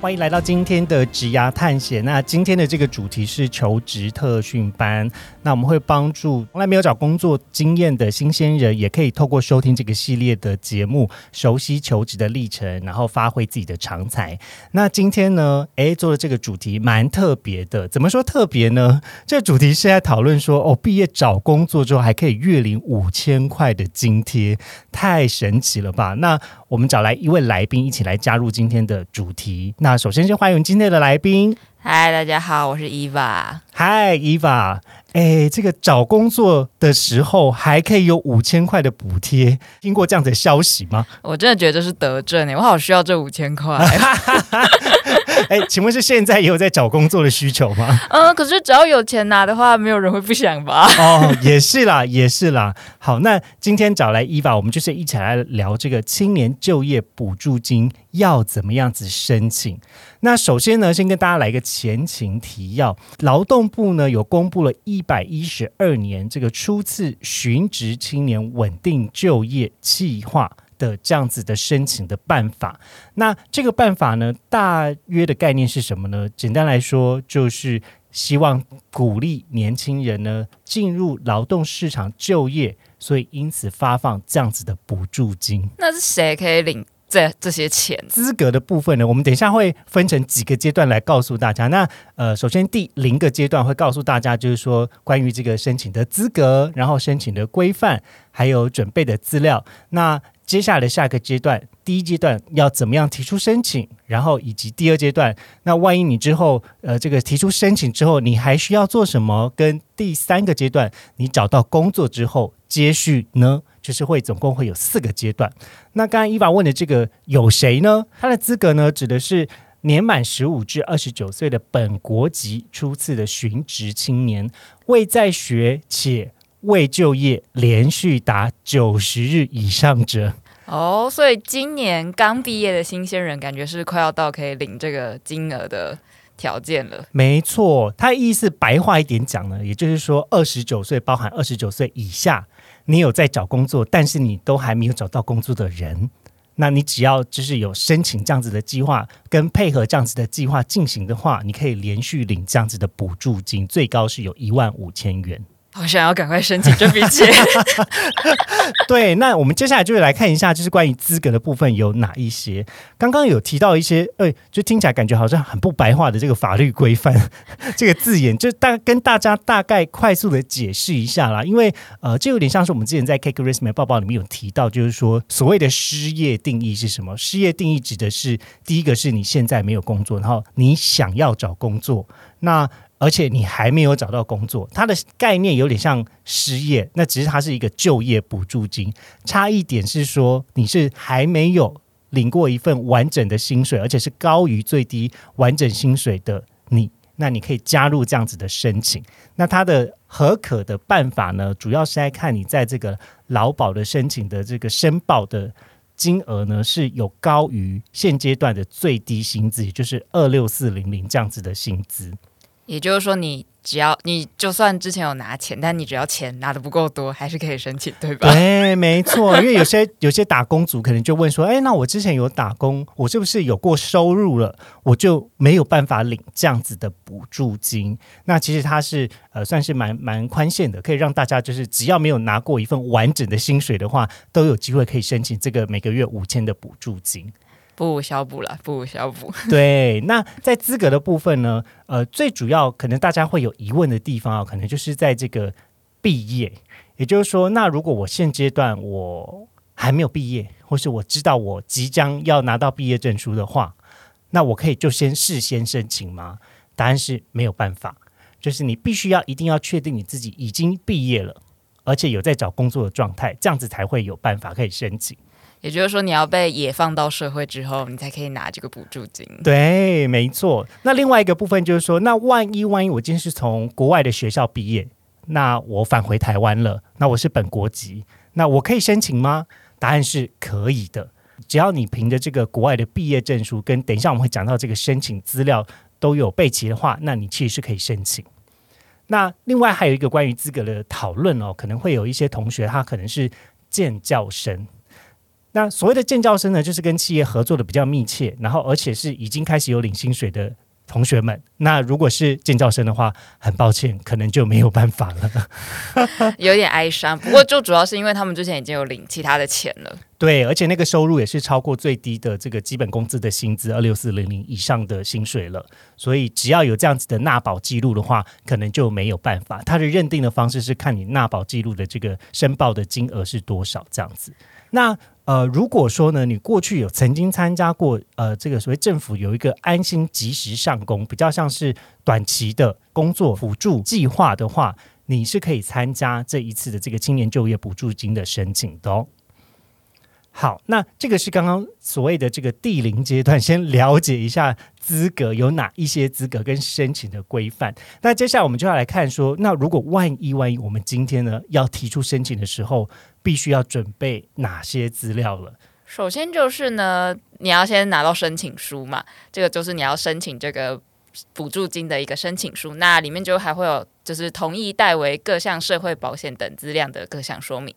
欢迎来到今天的职涯探险。那今天的这个主题是求职特训班。那我们会帮助从来没有找工作经验的新鲜人，也可以透过收听这个系列的节目，熟悉求职的历程，然后发挥自己的长才。那今天呢，诶，做的这个主题蛮特别的。怎么说特别呢？这个主题是在讨论说，哦，毕业找工作之后还可以月领五千块的津贴，太神奇了吧？那我们找来一位来宾一起来加入今天的主题。那首先先欢迎今天的来宾。嗨，大家好，我是伊娃。嗨，伊娃。哎，这个找工作的时候还可以有五千块的补贴，听过这样的消息吗？我真的觉得这是德政哎，我好需要这五千块。哎，请问是现在也有在找工作的需求吗？嗯，可是只要有钱拿的话，没有人会不想吧？哦，也是啦，也是啦。好，那今天找来伊娃，我们就是一起来聊这个青年就业补助金要怎么样子申请。那首先呢，先跟大家来一个前情提要，劳动部呢有公布了一百一十二年这个初次寻职青年稳定就业计划。的这样子的申请的办法，那这个办法呢，大约的概念是什么呢？简单来说，就是希望鼓励年轻人呢进入劳动市场就业，所以因此发放这样子的补助金。那是谁可以领这这些钱？资格的部分呢，我们等一下会分成几个阶段来告诉大家。那呃，首先第零个阶段会告诉大家，就是说关于这个申请的资格，然后申请的规范，还有准备的资料。那接下来的下个阶段，第一阶段要怎么样提出申请，然后以及第二阶段，那万一你之后呃这个提出申请之后，你还需要做什么？跟第三个阶段，你找到工作之后接续呢，就是会总共会有四个阶段。那刚刚伊娃问的这个有谁呢？他的资格呢，指的是年满十五至二十九岁的本国籍初次的寻职青年，未在学且。未就业连续达九十日以上者哦，所以今年刚毕业的新鲜人感觉是快要到可以领这个金额的条件了。没错，他意思白话一点讲呢，也就是说二十九岁包含二十九岁以下，你有在找工作，但是你都还没有找到工作的人，那你只要就是有申请这样子的计划，跟配合这样子的计划进行的话，你可以连续领这样子的补助金，最高是有一万五千元。好想要赶快申请这笔钱。对，那我们接下来就是来看一下，就是关于资格的部分有哪一些。刚刚有提到一些，哎，就听起来感觉好像很不白话的这个法律规范 这个字眼，就大跟大家大概快速的解释一下啦。因为呃，这有点像是我们之前在 Cake Resume 报报里面有提到，就是说所谓的失业定义是什么？失业定义指的是第一个是你现在没有工作，然后你想要找工作，那。而且你还没有找到工作，它的概念有点像失业，那只是它是一个就业补助金。差一点是说你是还没有领过一份完整的薪水，而且是高于最低完整薪水的你，那你可以加入这样子的申请。那它的合可的办法呢，主要是在看你在这个劳保的申请的这个申报的金额呢，是有高于现阶段的最低薪资，也就是二六四零零这样子的薪资。也就是说，你只要你就算之前有拿钱，但你只要钱拿的不够多，还是可以申请，对吧？对，没错。因为有些 有些打工族可能就问说：“哎，那我之前有打工，我是不是有过收入了，我就没有办法领这样子的补助金？”那其实它是呃，算是蛮蛮宽限的，可以让大家就是只要没有拿过一份完整的薪水的话，都有机会可以申请这个每个月五千的补助金。不小补了，不小补。对，那在资格的部分呢？呃，最主要可能大家会有疑问的地方啊，可能就是在这个毕业，也就是说，那如果我现阶段我还没有毕业，或是我知道我即将要拿到毕业证书的话，那我可以就先事先申请吗？答案是没有办法，就是你必须要一定要确定你自己已经毕业了，而且有在找工作的状态，这样子才会有办法可以申请。也就是说，你要被野放到社会之后，你才可以拿这个补助金。对，没错。那另外一个部分就是说，那万一万一我今天是从国外的学校毕业，那我返回台湾了，那我是本国籍，那我可以申请吗？答案是可以的，只要你凭着这个国外的毕业证书，跟等一下我们会讲到这个申请资料都有备齐的话，那你其实是可以申请。那另外还有一个关于资格的讨论哦，可能会有一些同学他可能是建教生。那所谓的建教生呢，就是跟企业合作的比较密切，然后而且是已经开始有领薪水的。同学们，那如果是建教生的话，很抱歉，可能就没有办法了，有点哀伤。不过，就主要是因为他们之前已经有领其他的钱了，对，而且那个收入也是超过最低的这个基本工资的薪资二六四零零以上的薪水了，所以只要有这样子的纳保记录的话，可能就没有办法。他的认定的方式是看你纳保记录的这个申报的金额是多少，这样子。那呃，如果说呢，你过去有曾经参加过呃，这个所谓政府有一个安心及时上工，比较像是短期的工作辅助计划的话，你是可以参加这一次的这个青年就业补助金的申请的哦。好，那这个是刚刚所谓的这个第零阶段，先了解一下资格有哪一些资格跟申请的规范。那接下来我们就要来看说，那如果万一万一我们今天呢要提出申请的时候，必须要准备哪些资料了？首先就是呢，你要先拿到申请书嘛，这个就是你要申请这个。补助金的一个申请书，那里面就还会有就是同意代为各项社会保险等资料的各项说明。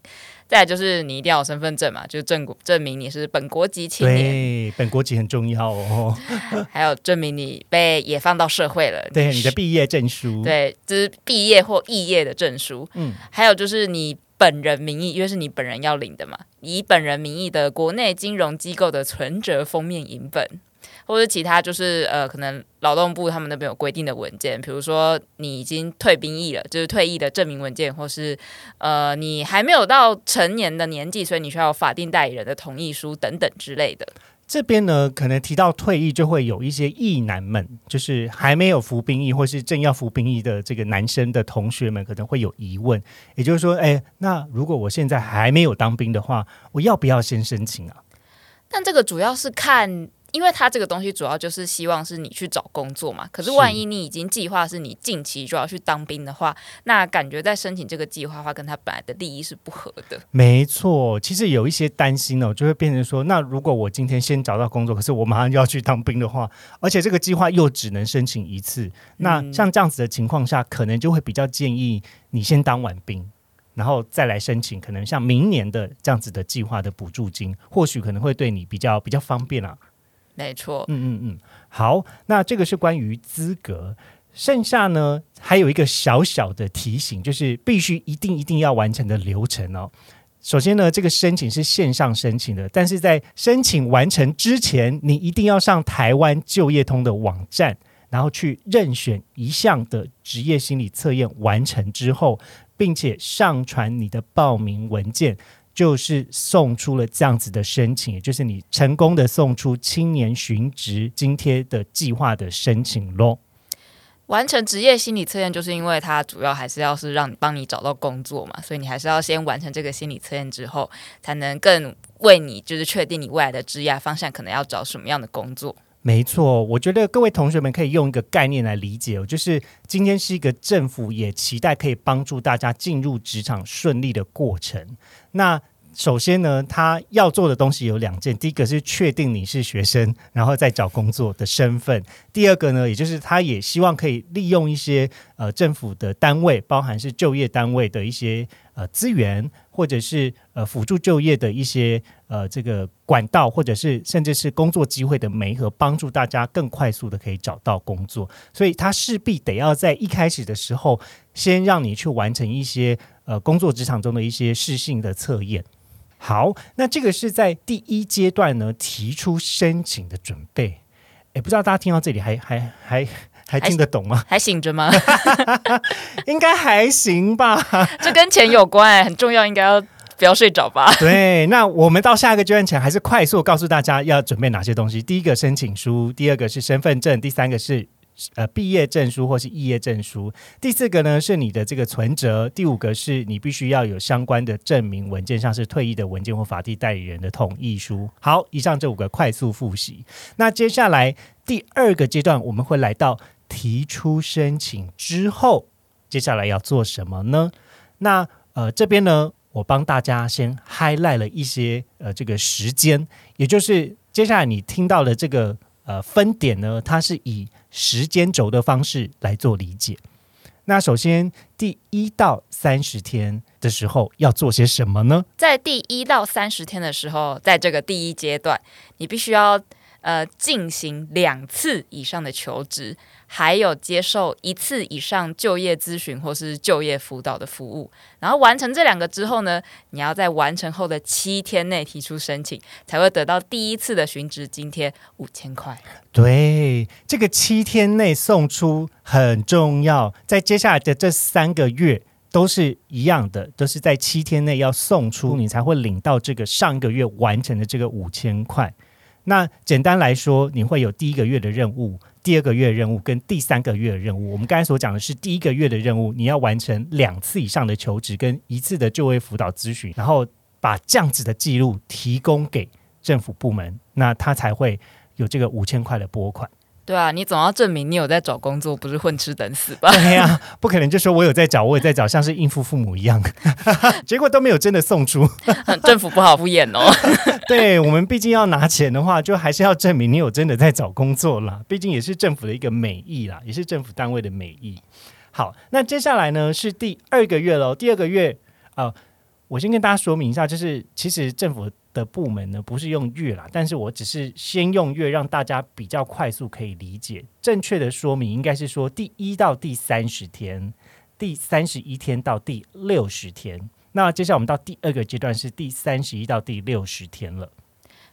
再就是你一定要有身份证嘛，就是证证明你是本国籍青年，对，本国籍很重要哦。还有证明你被也放到社会了，对，你的毕业证书，对，就是毕业或肄业的证书。嗯，还有就是你本人名义，因为是你本人要领的嘛，以本人名义的国内金融机构的存折封面影本。或者其他就是呃，可能劳动部他们那边有规定的文件，比如说你已经退兵役了，就是退役的证明文件，或是呃你还没有到成年的年纪，所以你需要法定代理人的同意书等等之类的。这边呢，可能提到退役，就会有一些役男们，就是还没有服兵役或是正要服兵役的这个男生的同学们，可能会有疑问。也就是说，哎，那如果我现在还没有当兵的话，我要不要先申请啊？但这个主要是看。因为他这个东西主要就是希望是你去找工作嘛，可是万一你已经计划是你近期就要去当兵的话，那感觉在申请这个计划的话，跟他本来的利益是不合的。没错，其实有一些担心哦，就会变成说，那如果我今天先找到工作，可是我马上就要去当兵的话，而且这个计划又只能申请一次，那像这样子的情况下，可能就会比较建议你先当完兵，然后再来申请，可能像明年的这样子的计划的补助金，或许可能会对你比较比较方便啊。没错，嗯嗯嗯，好，那这个是关于资格，剩下呢还有一个小小的提醒，就是必须一定一定要完成的流程哦。首先呢，这个申请是线上申请的，但是在申请完成之前，你一定要上台湾就业通的网站，然后去任选一项的职业心理测验，完成之后，并且上传你的报名文件。就是送出了这样子的申请，也就是你成功的送出青年寻职津贴的计划的申请咯。完成职业心理测验，就是因为它主要还是要是让你帮你找到工作嘛，所以你还是要先完成这个心理测验之后，才能更为你就是确定你未来的职业方向可能要找什么样的工作。没错，我觉得各位同学们可以用一个概念来理解，就是今天是一个政府也期待可以帮助大家进入职场顺利的过程。那首先呢，他要做的东西有两件，第一个是确定你是学生，然后再找工作的身份；第二个呢，也就是他也希望可以利用一些呃政府的单位，包含是就业单位的一些呃资源。或者是呃辅助就业的一些呃这个管道，或者是甚至是工作机会的媒合，帮助大家更快速的可以找到工作。所以他势必得要在一开始的时候，先让你去完成一些呃工作职场中的一些适性的测验。好，那这个是在第一阶段呢提出申请的准备。哎，不知道大家听到这里还还还。还听得懂吗？还醒着吗？应该还行吧。这跟钱有关，很重要，应该要不要睡着吧？对，那我们到下一个阶段前，还是快速告诉大家要准备哪些东西。第一个申请书，第二个是身份证，第三个是呃毕业证书或是肄业证书。第四个呢是你的这个存折。第五个是你必须要有相关的证明文件，像是退役的文件或法定代理人的同意书。好，以上这五个快速复习。那接下来第二个阶段，我们会来到提出申请之后，接下来要做什么呢？那呃这边呢，我帮大家先 highlight 了一些呃这个时间，也就是接下来你听到的这个呃分点呢，它是以时间轴的方式来做理解。那首先第一到三十天的时候要做些什么呢？在第一到三十天的时候，在这个第一阶段，你必须要。呃，进行两次以上的求职，还有接受一次以上就业咨询或是就业辅导的服务，然后完成这两个之后呢，你要在完成后的七天内提出申请，才会得到第一次的寻职津贴五千块。对，这个七天内送出很重要，在接下来的这三个月都是一样的，都是在七天内要送出，你才会领到这个上个月完成的这个五千块。那简单来说，你会有第一个月的任务、第二个月任务跟第三个月的任务。我们刚才所讲的是第一个月的任务，你要完成两次以上的求职跟一次的就业辅导咨询，然后把这样子的记录提供给政府部门，那他才会有这个五千块的拨款。对啊，你总要证明你有在找工作，不是混吃等死吧？对呀，不可能就说我有在找，我也在找，像是应付父母一样，结果都没有真的送出。政府不好敷衍哦。对我们毕竟要拿钱的话，就还是要证明你有真的在找工作啦。毕竟也是政府的一个美意啦，也是政府单位的美意。好，那接下来呢是第二个月喽。第二个月啊，我先跟大家说明一下，就是其实政府。的部门呢，不是用月啦，但是我只是先用月，让大家比较快速可以理解。正确的说明应该是说第一到第三十天，第三十一天到第六十天。那接下来我们到第二个阶段是第三十一到第六十天了。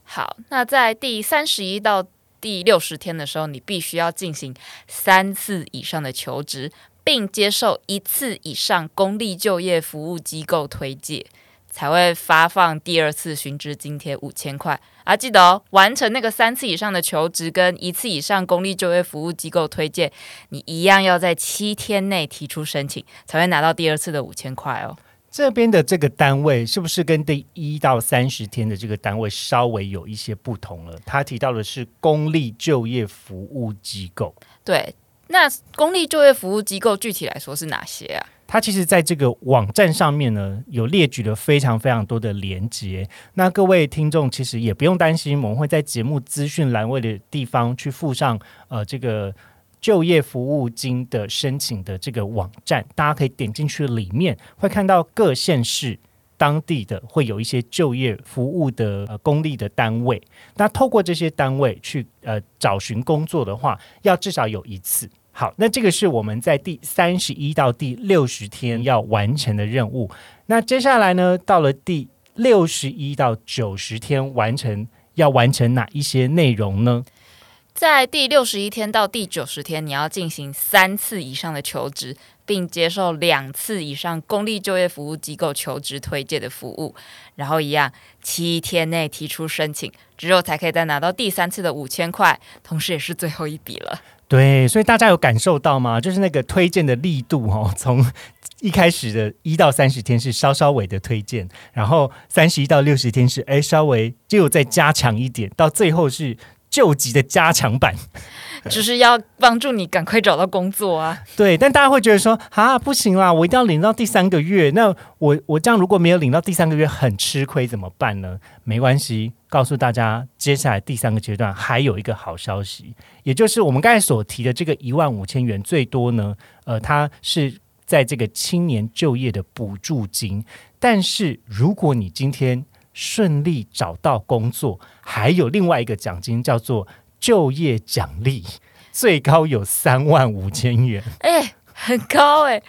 好，那在第三十一到第六十天的时候，你必须要进行三次以上的求职，并接受一次以上公立就业服务机构推荐。才会发放第二次寻职津贴五千块啊！记得哦，完成那个三次以上的求职跟一次以上公立就业服务机构推荐，你一样要在七天内提出申请，才会拿到第二次的五千块哦。这边的这个单位是不是跟第一到三十天的这个单位稍微有一些不同了？他提到的是公立就业服务机构。对，那公立就业服务机构具体来说是哪些啊？它其实在这个网站上面呢，有列举了非常非常多的连接。那各位听众其实也不用担心，我们会在节目资讯栏位的地方去附上呃这个就业服务金的申请的这个网站，大家可以点进去里面，会看到各县市当地的会有一些就业服务的呃公立的单位。那透过这些单位去呃找寻工作的话，要至少有一次。好，那这个是我们在第三十一到第六十天要完成的任务。那接下来呢，到了第六十一到九十天完成，要完成哪一些内容呢？在第六十一天到第九十天，你要进行三次以上的求职，并接受两次以上公立就业服务机构求职推荐的服务，然后一样七天内提出申请，之后才可以再拿到第三次的五千块，同时也是最后一笔了。对，所以大家有感受到吗？就是那个推荐的力度哦，从一开始的一到三十天是稍稍微的推荐，然后三十一到六十天是哎稍微就再加强一点，到最后是。救急的加强版，就是要帮助你赶快找到工作啊！对，但大家会觉得说啊，不行啦，我一定要领到第三个月。那我我这样如果没有领到第三个月，很吃亏，怎么办呢？没关系，告诉大家，接下来第三个阶段还有一个好消息，也就是我们刚才所提的这个一万五千元，最多呢，呃，它是在这个青年就业的补助金。但是如果你今天顺利找到工作，还有另外一个奖金叫做就业奖励，最高有三万五千元。哎，很高哎，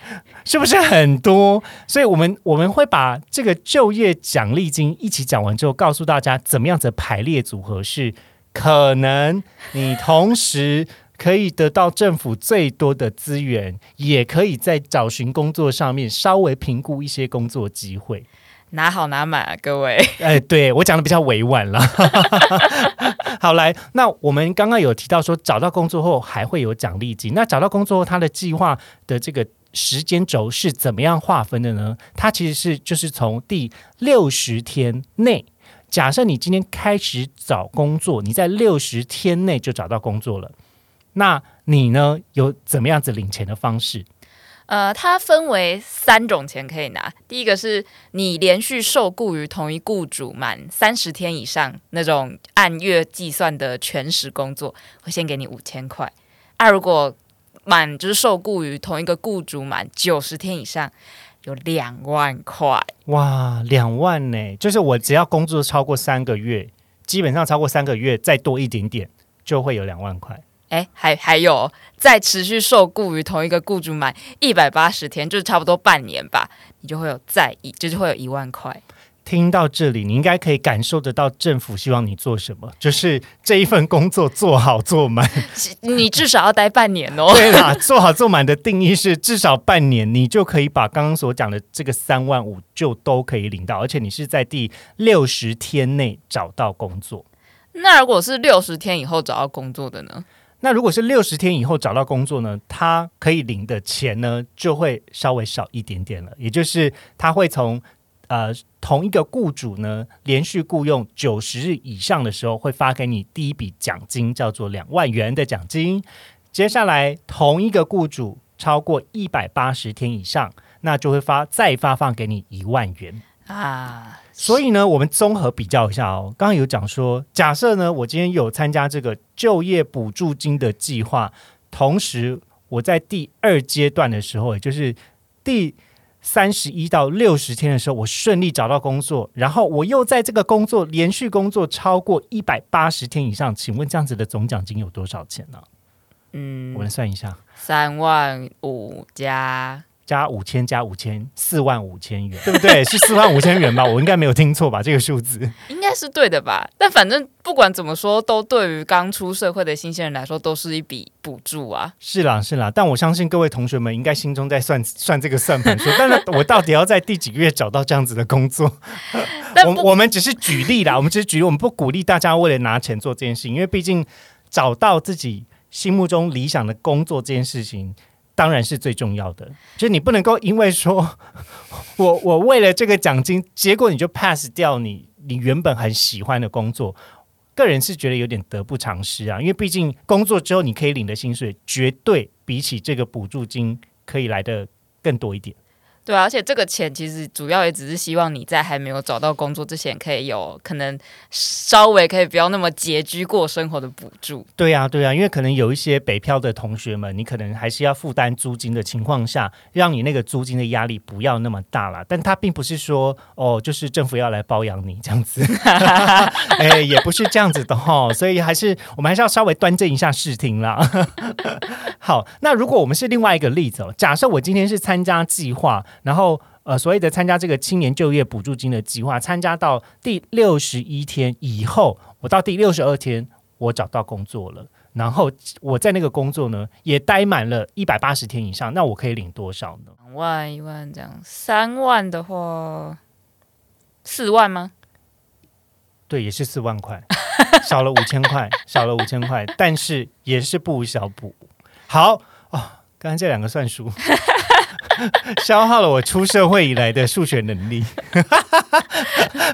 是不是很多？所以，我们我们会把这个就业奖励金一起讲完之后，告诉大家怎么样子排列组合是可能你同时可以得到政府最多的资源，也可以在找寻工作上面稍微评估一些工作机会。拿好拿满啊，各位。哎，对我讲的比较委婉了。好，来，那我们刚刚有提到说，找到工作后还会有奖励金。那找到工作后，他的计划的这个时间轴是怎么样划分的呢？它其实是就是从第六十天内，假设你今天开始找工作，你在六十天内就找到工作了，那你呢有怎么样子领钱的方式？呃，它分为三种钱可以拿。第一个是你连续受雇于同一雇主满三十天以上，那种按月计算的全时工作，会先给你五千块。啊，如果满就是受雇于同一个雇主满九十天以上，有两万块。哇，两万呢！就是我只要工作超过三个月，基本上超过三个月再多一点点，就会有两万块。哎，还还有，再持续受雇于同一个雇主满一百八十天，就是差不多半年吧，你就会有再一，就是会有一万块。听到这里，你应该可以感受得到政府希望你做什么，就是这一份工作做好做满，你至少要待半年哦。对啦，做好做满的定义是至少半年，你就可以把刚刚所讲的这个三万五就都可以领到，而且你是在第六十天内找到工作。那如果是六十天以后找到工作的呢？那如果是六十天以后找到工作呢，他可以领的钱呢就会稍微少一点点了。也就是他会从呃同一个雇主呢连续雇佣九十日以上的时候，会发给你第一笔奖金，叫做两万元的奖金。接下来同一个雇主超过一百八十天以上，那就会发再发放给你一万元啊。所以呢，我们综合比较一下哦。刚刚有讲说，假设呢，我今天有参加这个就业补助金的计划，同时我在第二阶段的时候，也就是第三十一到六十天的时候，我顺利找到工作，然后我又在这个工作连续工作超过一百八十天以上，请问这样子的总奖金有多少钱呢？嗯，我们算一下，三万五加。加五千加五千，四万五千元，对不对？是四万五千元吧？我应该没有听错吧？这个数字 应该是对的吧？但反正不管怎么说，都对于刚出社会的新鲜人来说，都是一笔补助啊。是啦，是啦。但我相信各位同学们应该心中在算算这个算盘，说，但是我到底要在第几个月找到这样子的工作？我我们只是举例啦，我们只是举例，我们不鼓励大家为了拿钱做这件事情，因为毕竟找到自己心目中理想的工作这件事情。当然是最重要的，就是你不能够因为说 我我为了这个奖金，结果你就 pass 掉你你原本很喜欢的工作。个人是觉得有点得不偿失啊，因为毕竟工作之后你可以领的薪水，绝对比起这个补助金可以来的更多一点。对啊，而且这个钱其实主要也只是希望你在还没有找到工作之前，可以有可能稍微可以不要那么拮据过生活的补助。对呀，对呀，因为可能有一些北漂的同学们，你可能还是要负担租金的情况下，让你那个租金的压力不要那么大了。但他并不是说哦，就是政府要来包养你这样子，哎，也不是这样子的哈。所以还是我们还是要稍微端正一下视听啦。好，那如果我们是另外一个例子哦，假设我今天是参加计划。然后，呃，所谓的参加这个青年就业补助金的计划，参加到第六十一天以后，我到第六十二天，我找到工作了。然后我在那个工作呢，也待满了一百八十天以上，那我可以领多少呢？两万、一万这样，三万的话，四万吗？对，也是四万块，少了五千块，少了五千块，但是也是不小补。好啊，刚刚这两个算数。消耗了我出社会以来的数学能力，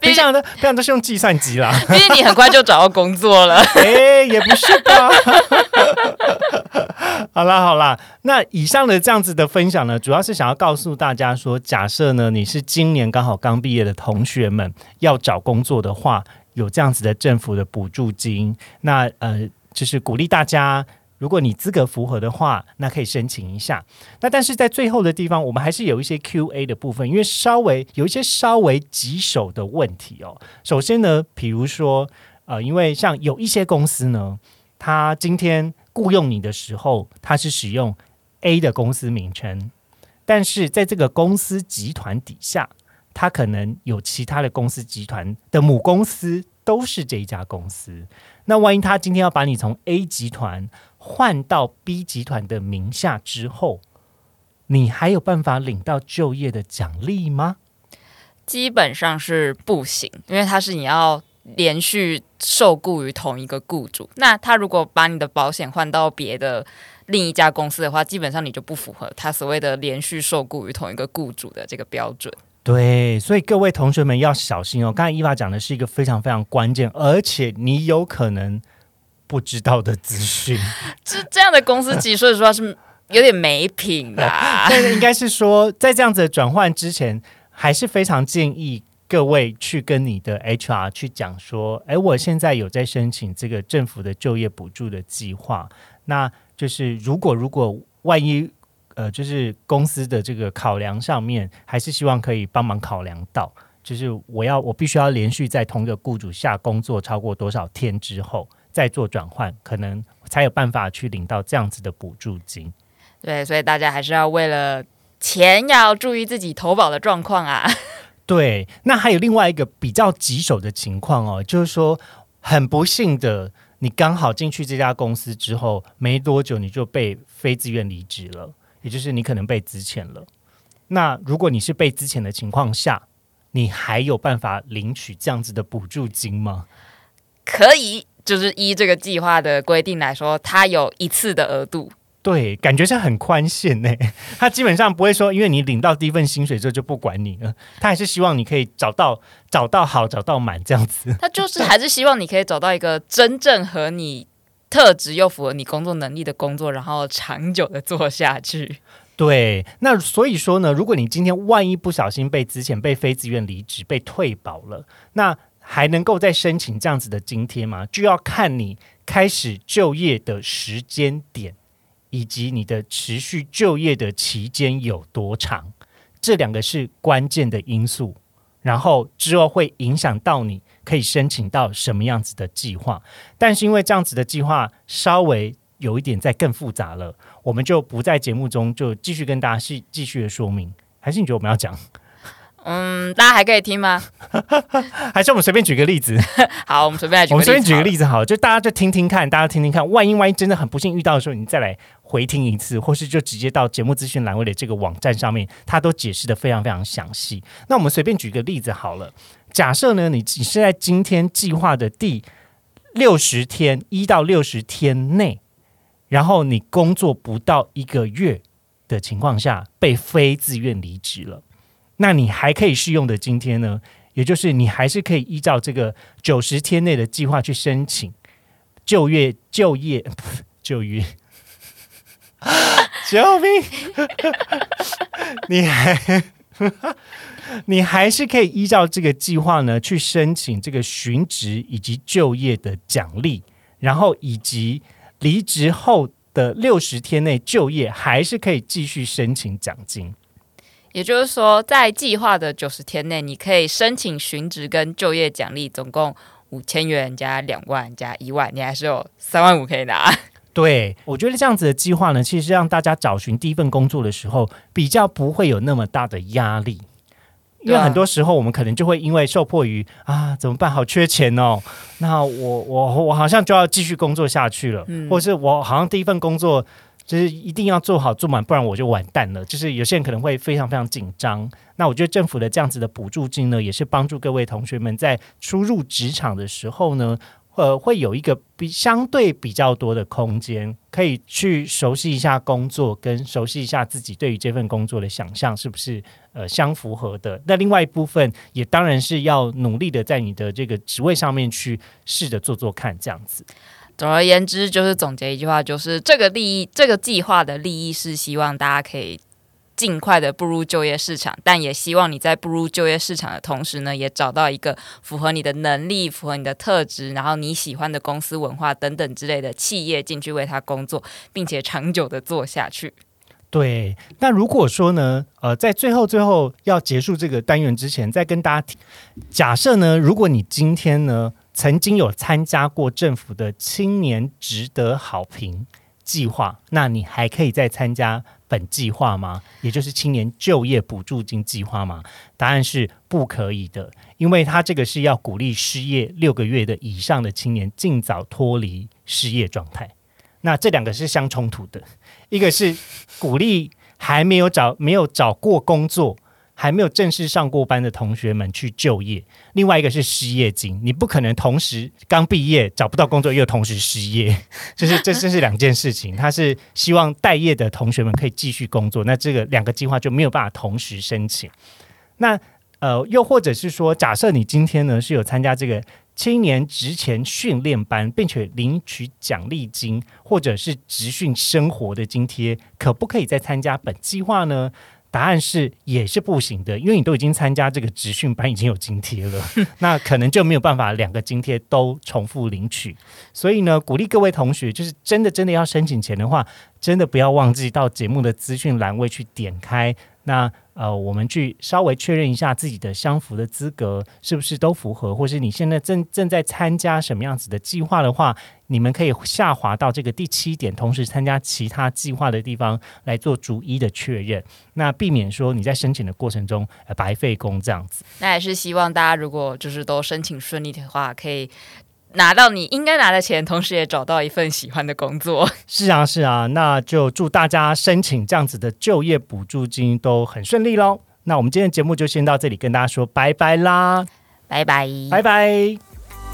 平常的非常都是用计算机啦。毕竟你很快就找到工作了，哎，也不是吧？好啦好啦，那以上的这样子的分享呢，主要是想要告诉大家说，假设呢你是今年刚好刚毕业的同学们要找工作的话，有这样子的政府的补助金，那呃就是鼓励大家。如果你资格符合的话，那可以申请一下。那但是在最后的地方，我们还是有一些 Q&A 的部分，因为稍微有一些稍微棘手的问题哦。首先呢，比如说呃，因为像有一些公司呢，他今天雇佣你的时候，他是使用 A 的公司名称，但是在这个公司集团底下，他可能有其他的公司集团的母公司都是这一家公司。那万一他今天要把你从 A 集团换到 B 集团的名下之后，你还有办法领到就业的奖励吗？基本上是不行，因为它是你要连续受雇于同一个雇主。那他如果把你的保险换到别的另一家公司的话，基本上你就不符合他所谓的连续受雇于同一个雇主的这个标准。对，所以各位同学们要小心哦。刚才伊娃讲的是一个非常非常关键，而且你有可能不知道的资讯。这这样的公司，其实说实话是有点没品的。但是应该是说，在这样子的转换之前。还是非常建议各位去跟你的 HR 去讲说，哎，我现在有在申请这个政府的就业补助的计划，那就是如果如果万一呃，就是公司的这个考量上面，还是希望可以帮忙考量到，就是我要我必须要连续在同一个雇主下工作超过多少天之后再做转换，可能才有办法去领到这样子的补助金。对，所以大家还是要为了。钱要注意自己投保的状况啊。对，那还有另外一个比较棘手的情况哦，就是说很不幸的，你刚好进去这家公司之后没多久，你就被非自愿离职了，也就是你可能被资遣了。那如果你是被资遣的情况下，你还有办法领取这样子的补助金吗？可以，就是依这个计划的规定来说，它有一次的额度。对，感觉是很宽限呢。他基本上不会说，因为你领到第一份薪水之后就不管你了。他还是希望你可以找到找到好，找到满这样子。他就是还是希望你可以找到一个真正和你特质又符合你工作能力的工作，然后长久的做下去。对，那所以说呢，如果你今天万一不小心被之前被非自愿离职、被退保了，那还能够再申请这样子的津贴吗？就要看你开始就业的时间点。以及你的持续就业的期间有多长，这两个是关键的因素。然后之后会影响到你可以申请到什么样子的计划。但是因为这样子的计划稍微有一点在更复杂了，我们就不在节目中就继续跟大家是继续的说明。还是你觉得我们要讲？嗯，大家还可以听吗？还是我们随便举个例子？好，我们随便举。我们随便举个例子，好，就大家就听听看，大家听听看，万一万一真的很不幸遇到的时候，你再来回听一次，或是就直接到节目资讯栏位的这个网站上面，它都解释的非常非常详细。那我们随便举个例子好了，假设呢，你你是在今天计划的第六十天一到六十天内，然后你工作不到一个月的情况下，被非自愿离职了。那你还可以适用的津贴呢？也就是你还是可以依照这个九十天内的计划去申请就业、就业、就业。救命！你还你还是可以依照这个计划呢去申请这个寻职以及就业的奖励，然后以及离职后的六十天内就业，还是可以继续申请奖金。也就是说，在计划的九十天内，你可以申请寻职跟就业奖励，总共五千元加两万加一万，你还是有三万五可以拿。对，我觉得这样子的计划呢，其实让大家找寻第一份工作的时候，比较不会有那么大的压力。因为很多时候，我们可能就会因为受迫于啊，怎么办？好缺钱哦，那我我我好像就要继续工作下去了，嗯或者是我好像第一份工作。就是一定要做好做满，不然我就完蛋了。就是有些人可能会非常非常紧张。那我觉得政府的这样子的补助金呢，也是帮助各位同学们在初入职场的时候呢，呃，会有一个比相对比较多的空间，可以去熟悉一下工作，跟熟悉一下自己对于这份工作的想象是不是呃相符合的。那另外一部分也当然是要努力的在你的这个职位上面去试着做做看，这样子。总而言之，就是总结一句话，就是这个利益，这个计划的利益是希望大家可以尽快的步入就业市场，但也希望你在步入就业市场的同时呢，也找到一个符合你的能力、符合你的特质，然后你喜欢的公司文化等等之类的企业进去为他工作，并且长久的做下去。对，那如果说呢，呃，在最后最后要结束这个单元之前，再跟大家假设呢，如果你今天呢。曾经有参加过政府的青年值得好评计划，那你还可以再参加本计划吗？也就是青年就业补助金计划吗？答案是不可以的，因为它这个是要鼓励失业六个月的以上的青年尽早脱离失业状态。那这两个是相冲突的，一个是鼓励还没有找没有找过工作还没有正式上过班的同学们去就业，另外一个是失业金，你不可能同时刚毕业找不到工作又同时失业，就是这这是两件事情。他是希望待业的同学们可以继续工作，那这个两个计划就没有办法同时申请。那呃，又或者是说，假设你今天呢是有参加这个青年职前训练班，并且领取奖励金或者是职训生活的津贴，可不可以再参加本计划呢？答案是也是不行的，因为你都已经参加这个职训班，已经有津贴了，那可能就没有办法两个津贴都重复领取。所以呢，鼓励各位同学，就是真的真的要申请钱的话，真的不要忘记到节目的资讯栏位去点开那。呃，我们去稍微确认一下自己的相符的资格是不是都符合，或是你现在正正在参加什么样子的计划的话，你们可以下滑到这个第七点，同时参加其他计划的地方来做逐一的确认，那避免说你在申请的过程中白费工这样子。那也是希望大家如果就是都申请顺利的话，可以。拿到你应该拿的钱，同时也找到一份喜欢的工作。是啊，是啊，那就祝大家申请这样子的就业补助金都很顺利喽。那我们今天的节目就先到这里，跟大家说拜拜啦，拜拜，拜拜。